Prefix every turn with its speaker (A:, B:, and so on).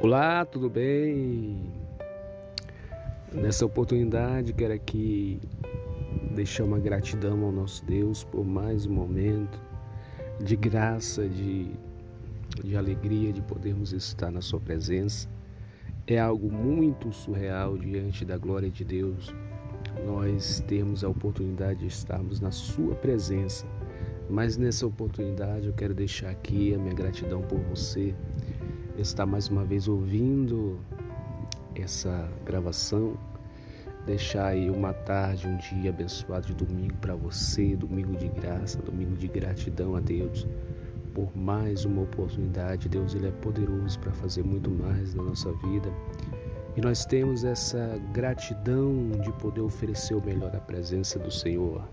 A: Olá, tudo bem? Nessa oportunidade quero aqui deixar uma gratidão ao nosso Deus por mais um momento de graça, de, de alegria de podermos estar na Sua presença. É algo muito surreal diante da glória de Deus nós termos a oportunidade de estarmos na Sua presença. Mas nessa oportunidade eu quero deixar aqui a minha gratidão por você estar mais uma vez ouvindo essa gravação. Deixar aí uma tarde, um dia abençoado de domingo para você, domingo de graça, domingo de gratidão a Deus por mais uma oportunidade. Deus ele é poderoso para fazer muito mais na nossa vida. E nós temos essa gratidão de poder oferecer o melhor à presença do Senhor.